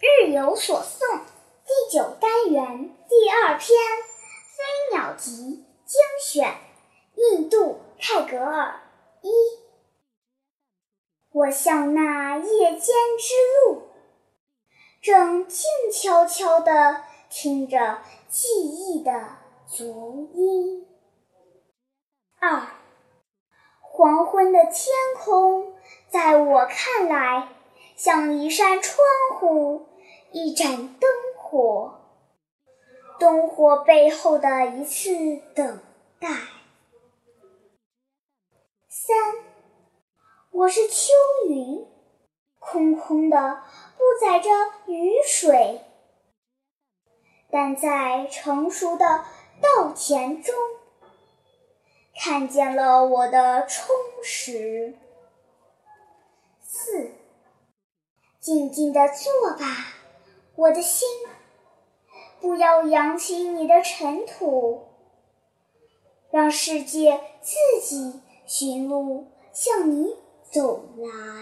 日有所诵第九单元第二篇《飞鸟集》精选，印度泰戈尔一。我向那夜间之路，正静悄悄地听着记忆的足音。二，黄昏的天空，在我看来，像一扇窗户。一盏灯火，灯火背后的一次等待。三，我是秋云，空空的不载着雨水，但在成熟的稻田中，看见了我的充实。静静的坐吧。我的心，不要扬起你的尘土，让世界自己寻路向你走来。